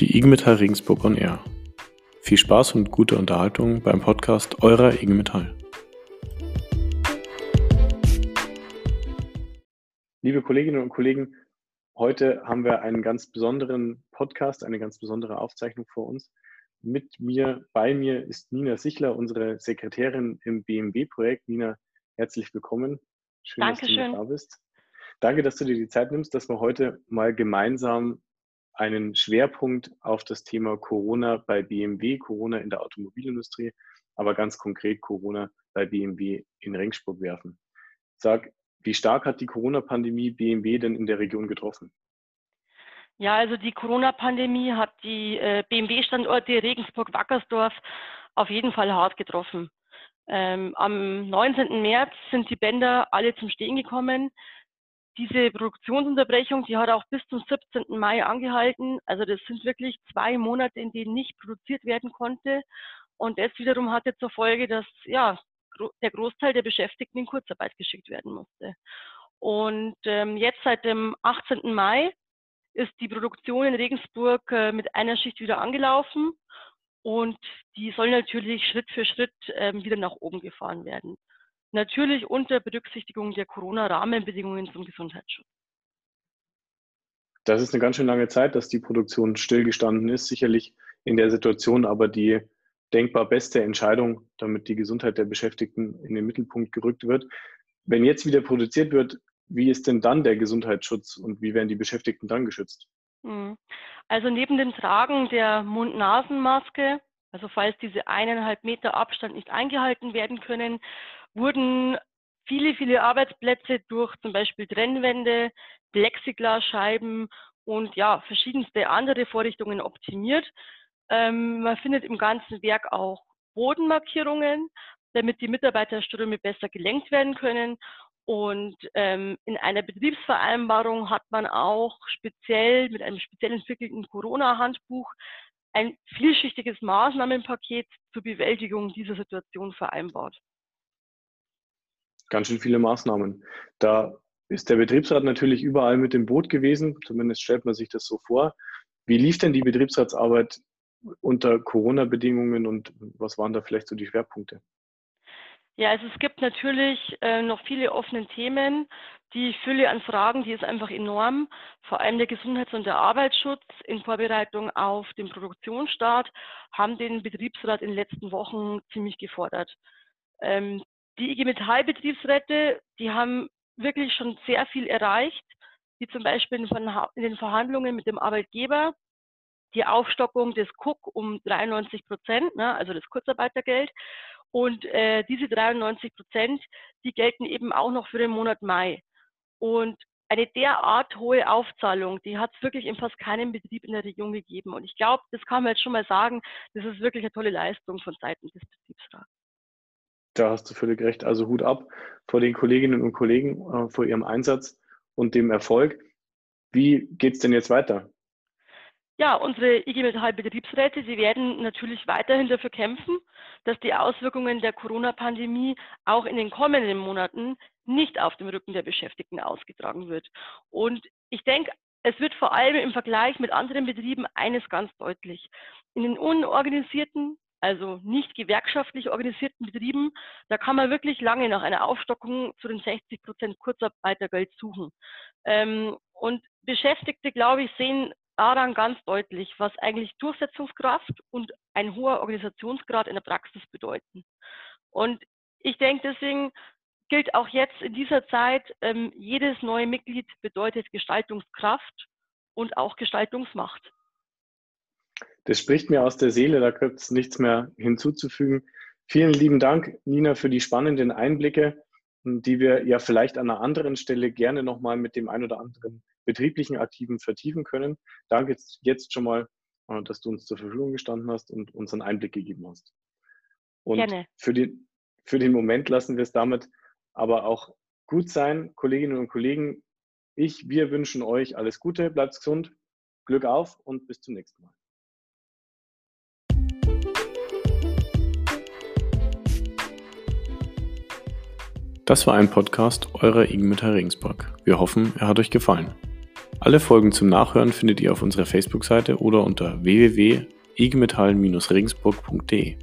die IG Metall Regensburg on Air. Viel Spaß und gute Unterhaltung beim Podcast eurer IG Metall. Liebe Kolleginnen und Kollegen, heute haben wir einen ganz besonderen Podcast, eine ganz besondere Aufzeichnung vor uns. Mit mir, bei mir ist Nina Sichler, unsere Sekretärin im BMW-Projekt. Nina, herzlich willkommen. Schön, Dankeschön. dass du da bist. Danke, dass du dir die Zeit nimmst, dass wir heute mal gemeinsam einen Schwerpunkt auf das Thema Corona bei BMW, Corona in der Automobilindustrie, aber ganz konkret Corona bei BMW in Regensburg werfen. Sag, wie stark hat die Corona-Pandemie BMW denn in der Region getroffen? Ja, also die Corona-Pandemie hat die äh, BMW-Standorte Regensburg-Wackersdorf auf jeden Fall hart getroffen. Ähm, am 19. März sind die Bänder alle zum Stehen gekommen diese Produktionsunterbrechung, die hat auch bis zum 17. Mai angehalten. Also das sind wirklich zwei Monate, in denen nicht produziert werden konnte. Und das wiederum hatte zur Folge, dass ja, der Großteil der Beschäftigten in Kurzarbeit geschickt werden musste. Und ähm, jetzt seit dem 18. Mai ist die Produktion in Regensburg äh, mit einer Schicht wieder angelaufen und die soll natürlich Schritt für Schritt ähm, wieder nach oben gefahren werden. Natürlich unter Berücksichtigung der Corona-Rahmenbedingungen zum Gesundheitsschutz. Das ist eine ganz schön lange Zeit, dass die Produktion stillgestanden ist. Sicherlich in der Situation aber die denkbar beste Entscheidung, damit die Gesundheit der Beschäftigten in den Mittelpunkt gerückt wird. Wenn jetzt wieder produziert wird, wie ist denn dann der Gesundheitsschutz und wie werden die Beschäftigten dann geschützt? Hm. Also neben dem Tragen der Mund-Nasen-Maske, also falls diese eineinhalb Meter Abstand nicht eingehalten werden können, wurden viele, viele Arbeitsplätze durch zum Beispiel Trennwände, Plexiglasscheiben und ja, verschiedenste andere Vorrichtungen optimiert. Ähm, man findet im ganzen Werk auch Bodenmarkierungen, damit die Mitarbeiterströme besser gelenkt werden können. Und ähm, in einer Betriebsvereinbarung hat man auch speziell mit einem speziell entwickelten Corona-Handbuch ein vielschichtiges Maßnahmenpaket zur Bewältigung dieser Situation vereinbart ganz schön viele Maßnahmen. Da ist der Betriebsrat natürlich überall mit dem Boot gewesen, zumindest stellt man sich das so vor. Wie lief denn die Betriebsratsarbeit unter Corona-Bedingungen und was waren da vielleicht so die Schwerpunkte? Ja, also es gibt natürlich äh, noch viele offene Themen. Die Fülle an Fragen, die ist einfach enorm. Vor allem der Gesundheits- und der Arbeitsschutz in Vorbereitung auf den Produktionsstart haben den Betriebsrat in den letzten Wochen ziemlich gefordert. Ähm, die IG Metall-Betriebsräte, die haben wirklich schon sehr viel erreicht, wie zum Beispiel in den Verhandlungen mit dem Arbeitgeber die Aufstockung des KUK um 93 Prozent, ne, also das Kurzarbeitergeld. Und äh, diese 93 Prozent, die gelten eben auch noch für den Monat Mai. Und eine derart hohe Aufzahlung, die hat es wirklich in fast keinem Betrieb in der Region gegeben. Und ich glaube, das kann man jetzt schon mal sagen, das ist wirklich eine tolle Leistung von Seiten des Betriebsrats. Da hast du völlig recht. Also Hut ab vor den Kolleginnen und Kollegen, äh, vor ihrem Einsatz und dem Erfolg. Wie geht es denn jetzt weiter? Ja, unsere IG Metall Betriebsräte, sie werden natürlich weiterhin dafür kämpfen, dass die Auswirkungen der Corona-Pandemie auch in den kommenden Monaten nicht auf dem Rücken der Beschäftigten ausgetragen wird. Und ich denke, es wird vor allem im Vergleich mit anderen Betrieben eines ganz deutlich. In den unorganisierten, also nicht gewerkschaftlich organisierten Betrieben, da kann man wirklich lange nach einer Aufstockung zu den 60 Prozent Kurzarbeitergeld suchen. Ähm, und Beschäftigte, glaube ich, sehen daran ganz deutlich, was eigentlich Durchsetzungskraft und ein hoher Organisationsgrad in der Praxis bedeuten. Und ich denke deswegen gilt auch jetzt in dieser Zeit, ähm, jedes neue Mitglied bedeutet Gestaltungskraft und auch Gestaltungsmacht. Das spricht mir aus der Seele, da gibt es nichts mehr hinzuzufügen. Vielen lieben Dank, Nina, für die spannenden Einblicke, die wir ja vielleicht an einer anderen Stelle gerne nochmal mit dem ein oder anderen betrieblichen Aktiven vertiefen können. Danke jetzt schon mal, äh, dass du uns zur Verfügung gestanden hast und uns einen Einblick gegeben hast. Und gerne. Für, den, für den Moment lassen wir es damit aber auch gut sein, Kolleginnen und Kollegen. Ich, wir wünschen euch alles Gute, bleibt gesund, Glück auf und bis zum nächsten Mal. Das war ein Podcast eurer Ingmütter Regensburg. Wir hoffen, er hat euch gefallen. Alle Folgen zum Nachhören findet ihr auf unserer Facebook-Seite oder unter www.igmetall-regensburg.de.